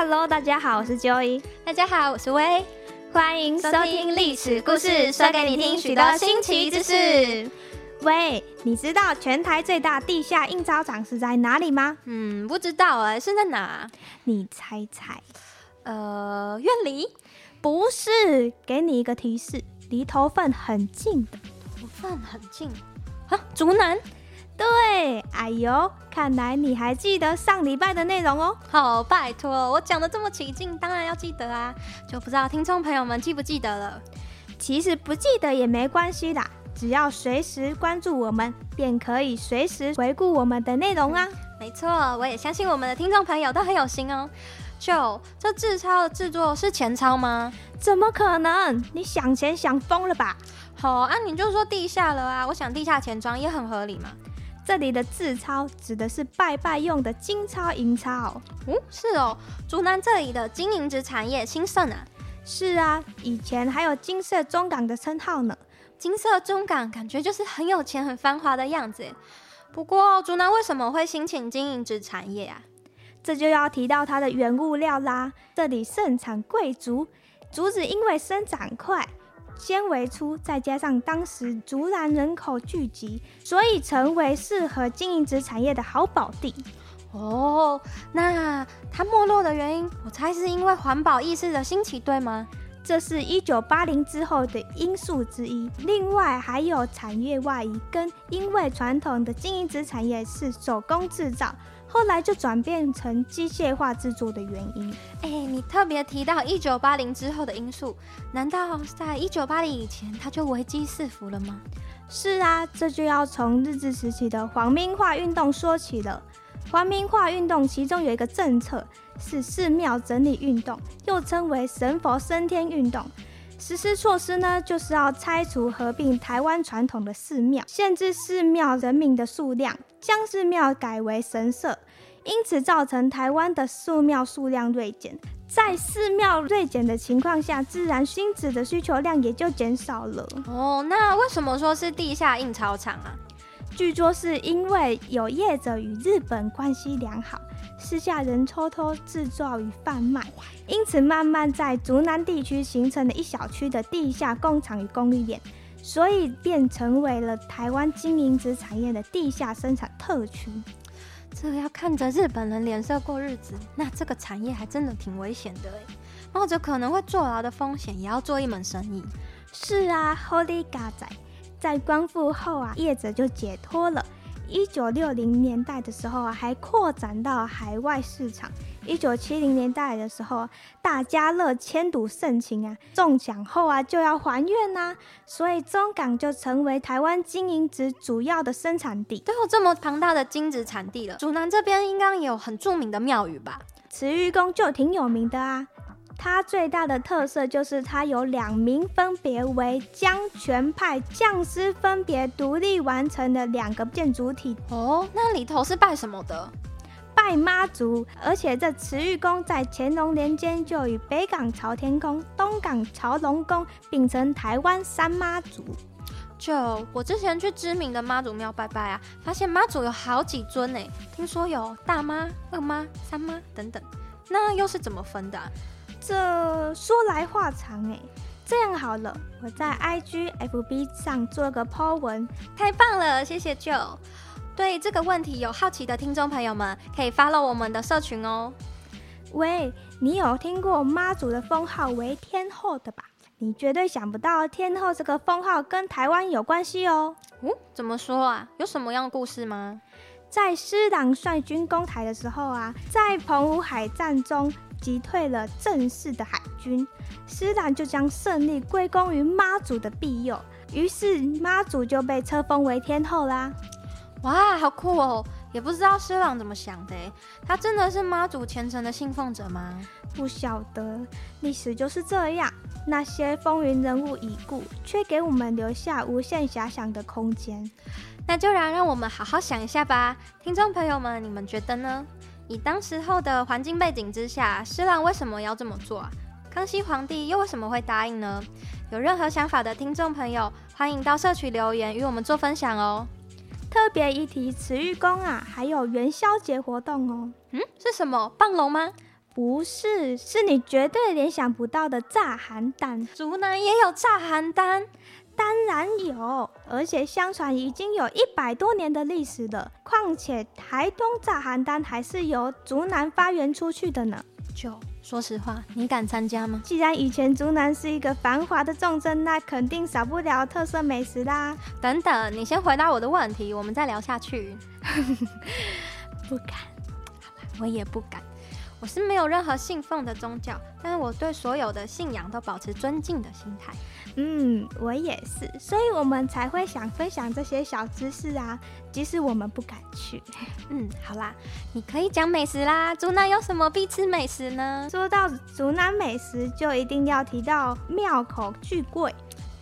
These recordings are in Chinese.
Hello，大家好，我是 Joey。大家好，我是薇。欢迎收听历史故事，说给你听许多新奇之事。喂，你知道全台最大地下印钞厂是在哪里吗？嗯，不知道哎，是在哪？你猜猜。呃，院里？不是，给你一个提示，离头份很近的。头份很近啊？竹南？对，哎呦，看来你还记得上礼拜的内容哦。好，拜托，我讲的这么起劲，当然要记得啊。就不知道听众朋友们记不记得了？其实不记得也没关系啦，只要随时关注我们，便可以随时回顾我们的内容啊。没错，我也相信我们的听众朋友都很有心哦。就这自钞的制作是钱钞吗？怎么可能？你想钱想疯了吧？好啊，你就说地下了啊。我想地下钱庄也很合理嘛。这里的字钞指的是拜拜用的金钞银钞。嗯，是哦。竹南这里的金银纸产业兴盛啊。是啊，以前还有金色中港的称号呢。金色中港感觉就是很有钱、很繁华的样子。不过，竹南为什么会兴起金银纸产业啊？这就要提到它的原物料啦。这里盛产贵竹，竹子因为生长快。纤维粗，再加上当时竹篮人口聚集，所以成为适合经营纸产业的好宝地。哦，那它没落的原因，我猜是因为环保意识的兴起，对吗？这是一九八零之后的因素之一。另外还有产业外移，跟因为传统的经营纸产业是手工制造。后来就转变成机械化制作的原因。哎，你特别提到一九八零之后的因素，难道在一九八零以前它就危机四伏了吗？是啊，这就要从日治时期的皇民化运动说起了。皇民化运动其中有一个政策是寺庙整理运动，又称为神佛升天运动。实施措施呢，就是要拆除合并台湾传统的寺庙，限制寺庙人民的数量，将寺庙改为神社，因此造成台湾的寺庙数量锐减。在寺庙锐减的情况下，自然新纸的需求量也就减少了。哦，那为什么说是地下印钞厂啊？据说是因为有业者与日本关系良好。私下人偷偷制造与贩卖，因此慢慢在竹南地区形成了一小区的地下工厂与供应链，所以便成为了台湾金银纸产业的地下生产特区。这要看着日本人脸色过日子，那这个产业还真的挺危险的哎，冒着可能会坐牢的风险，也要做一门生意。是啊，Holy God 仔，在光复后啊，业者就解脱了。一九六零年代的时候啊，还扩展到海外市场。一九七零年代的时候，大家乐迁赌盛情啊，中奖后啊就要还愿呐，所以中港就成为台湾金银纸主要的生产地。都有这么庞大的金子产地了，竹南这边应该也有很著名的庙宇吧？慈玉宫就挺有名的啊。它最大的特色就是它有两名分别为江泉派匠师分别独立完成的两个建筑体哦。那里头是拜什么的？拜妈祖。而且这慈玉宫在乾隆年间就与北港朝天宫、东港朝龙宫并称台湾三妈祖。就我之前去知名的妈祖庙拜拜啊，发现妈祖有好几尊呢。听说有大妈、二妈、三妈等等，那又是怎么分的？这说来话长哎，这样好了，我在 IG FB 上做个 po 文，太棒了，谢谢 Joe。对这个问题有好奇的听众朋友们，可以 follow 我们的社群哦。喂，你有听过妈祖的封号为天后的吧？你绝对想不到天后这个封号跟台湾有关系哦。嗯，怎么说啊？有什么样的故事吗？在施琅率军攻台的时候啊，在澎湖海战中。击退了正式的海军，施琅就将胜利归功于妈祖的庇佑，于是妈祖就被册封为天后啦。哇，好酷哦！也不知道施琅怎么想的，他真的是妈祖虔诚的信奉者吗？不晓得，历史就是这样，那些风云人物已故，却给我们留下无限遐想的空间。那就让让我们好好想一下吧，听众朋友们，你们觉得呢？以当时候的环境背景之下，施琅为什么要这么做啊？康熙皇帝又为什么会答应呢？有任何想法的听众朋友，欢迎到社区留言与我们做分享哦。特别一提慈玉宫啊，还有元宵节活动哦。嗯，是什么？棒龙吗？不是，是你绝对联想不到的炸邯郸。竹南也有炸邯郸？当然有，而且相传已经有一百多年的历史了。况且台东炸邯郸还是由竹南发源出去的呢。就说实话，你敢参加吗？既然以前竹南是一个繁华的重镇，那肯定少不了特色美食啦。等等，你先回答我的问题，我们再聊下去。不敢，我也不敢。我是没有任何信奉的宗教，但是我对所有的信仰都保持尊敬的心态。嗯，我也是，所以我们才会想分享这些小知识啊，即使我们不敢去。嗯，好啦，你可以讲美食啦。竹南有什么必吃美食呢？说到竹南美食，就一定要提到庙口巨贵。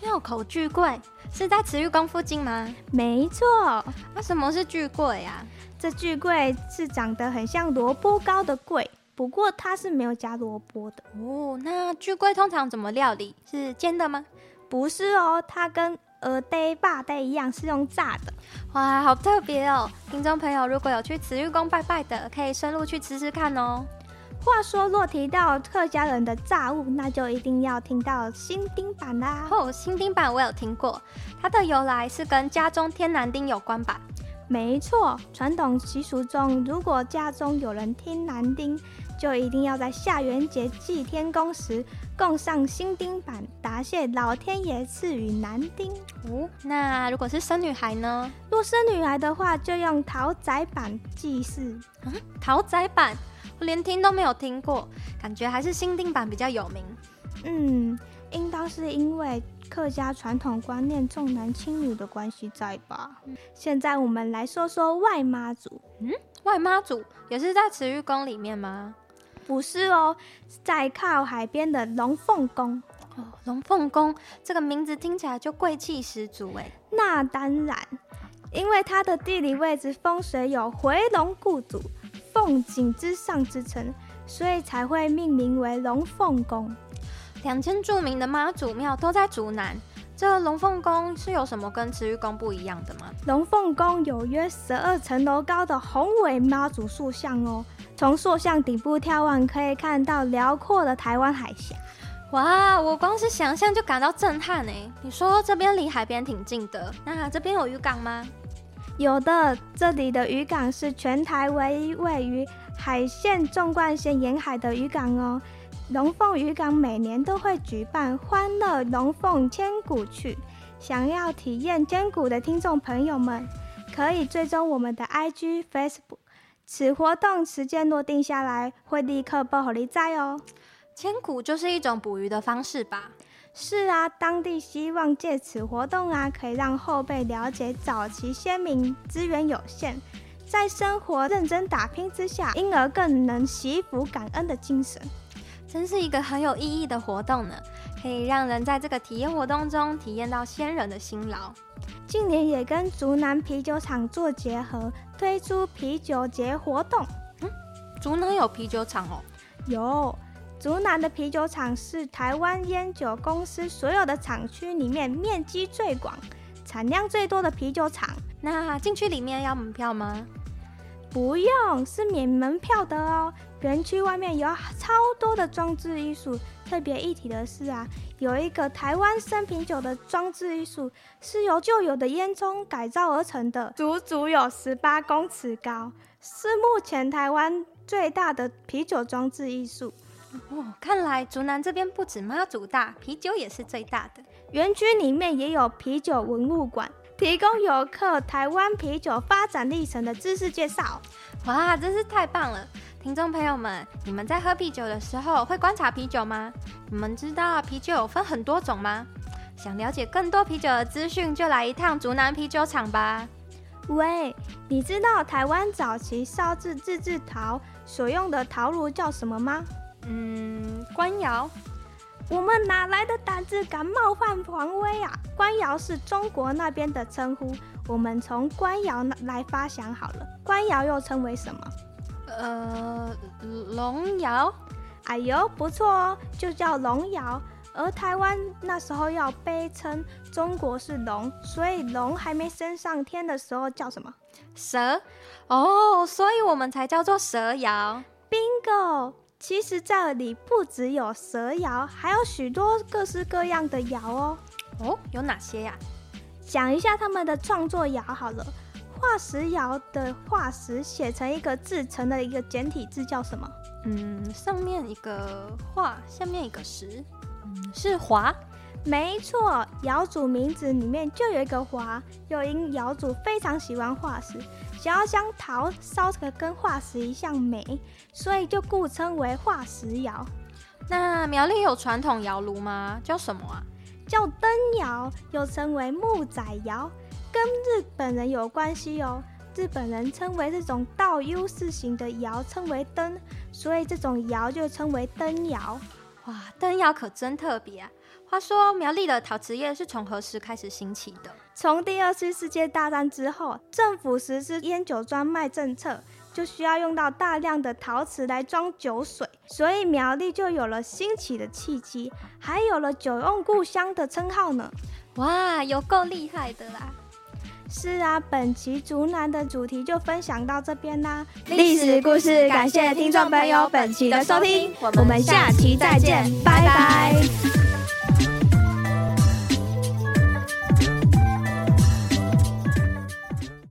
庙口巨贵是在慈玉宫附近吗？没错。那什么是巨贵呀？这巨贵是长得很像萝卜糕的贵。不过它是没有加萝卜的哦。那巨龟通常怎么料理？是煎的吗？不是哦，它跟鹅呆、霸呆一样是用炸的。哇，好特别哦！听众朋友，如果有去慈玉宫拜拜的，可以深入去吃吃看哦。话说，若提到客家人的炸物，那就一定要听到新丁板啦。哦，新丁板我有听过，它的由来是跟家中添男丁有关吧？没错，传统习俗中，如果家中有人添男丁，就一定要在下元节祭天公时供上新丁板，答谢老天爷赐予男丁。哦，那如果是生女孩呢？若生女孩的话，就用桃仔板祭祀。嗯，桃仔板，我连听都没有听过，感觉还是新丁板比较有名。嗯，应当是因为客家传统观念重男轻女的关系在吧？现在我们来说说外妈祖。嗯，外妈祖也是在慈玉宫里面吗？不是哦，在靠海边的龙凤宫哦。龙凤宫这个名字听起来就贵气十足哎。那当然，因为它的地理位置风水有回龙故祖、凤景之上之称，所以才会命名为龙凤宫。两间著名的妈祖庙都在竹南，这龙凤宫是有什么跟慈玉宫不一样的吗？龙凤宫有约十二层楼高的宏伟妈祖塑像哦。从塑像顶部眺望，可以看到辽阔的台湾海峡。哇，我光是想象就感到震撼哎！你说这边离海边挺近的，那这边有渔港吗？有的，这里的渔港是全台唯一位于海线纵贯线沿海的渔港哦。龙凤渔港每年都会举办欢乐龙凤千古趣，想要体验千古的听众朋友们，可以追踪我们的 IG、Facebook。此活动时间落定下来，会立刻报好你在哦。千古就是一种捕鱼的方式吧？是啊，当地希望借此活动啊，可以让后辈了解早期先民资源有限，在生活认真打拼之下，因而更能惜福感恩的精神。真是一个很有意义的活动呢，可以让人在这个体验活动中体验到先人的辛劳。近年也跟竹南啤酒厂做结合，推出啤酒节活动。嗯，竹南有啤酒厂哦？有，竹南的啤酒厂是台湾烟酒公司所有的厂区里面面积最广、产量最多的啤酒厂。那进去里面要门票吗？不用，是免门票的哦。园区外面有超多的装置艺术。特别一提的是啊，有一个台湾生啤酒的装置艺术，是由旧有的烟囱改造而成的，足足有十八公尺高，是目前台湾最大的啤酒装置艺术。哦，看来竹南这边不止妈祖大，啤酒也是最大的。园区里面也有啤酒文物馆，提供游客台湾啤酒发展历程的知识介绍。哇，真是太棒了！听众朋友们，你们在喝啤酒的时候会观察啤酒吗？你们知道啤酒有分很多种吗？想了解更多啤酒的资讯，就来一趟竹南啤酒厂吧。喂，你知道台湾早期烧制自制陶所用的陶炉叫什么吗？嗯，官窑。我们哪来的胆子敢冒犯皇威啊？官窑是中国那边的称呼，我们从官窑来发想好了。官窑又称为什么？呃，龙窑，哎呦，不错哦，就叫龙窑。而台湾那时候要悲称中国是龙，所以龙还没升上天的时候叫什么？蛇。哦，所以我们才叫做蛇窑。Bingo，其实这里不只有蛇窑，还有许多各式各样的窑哦。哦，有哪些呀？讲一下他们的创作窑好了。化石窑的化石写成一个字成的一个简体字叫什么？嗯，上面一个化，下面一个石，嗯，是华。没错，窑主名字里面就有一个华，又因窑主非常喜欢化石，想要将陶烧得跟化石一样美，所以就故称为化石窑。那苗栗有传统窑炉吗？叫什么啊？叫灯窑，又称为木仔窑，跟日本人有关系哦。日本人称为这种倒 U 字型的窑称为灯，所以这种窑就称为灯窑。哇，灯窑可真特别啊！话说苗栗的陶瓷业是从何时开始兴起的？从第二次世界大战之后，政府实施烟酒专卖政策，就需要用到大量的陶瓷来装酒水，所以苗栗就有了兴起的契机，还有了“酒用故乡”的称号呢。哇，有够厉害的啦！是啊，本期竹南的主题就分享到这边啦。历史故事，感谢听众朋友本期的收听，我们下期再见，拜拜。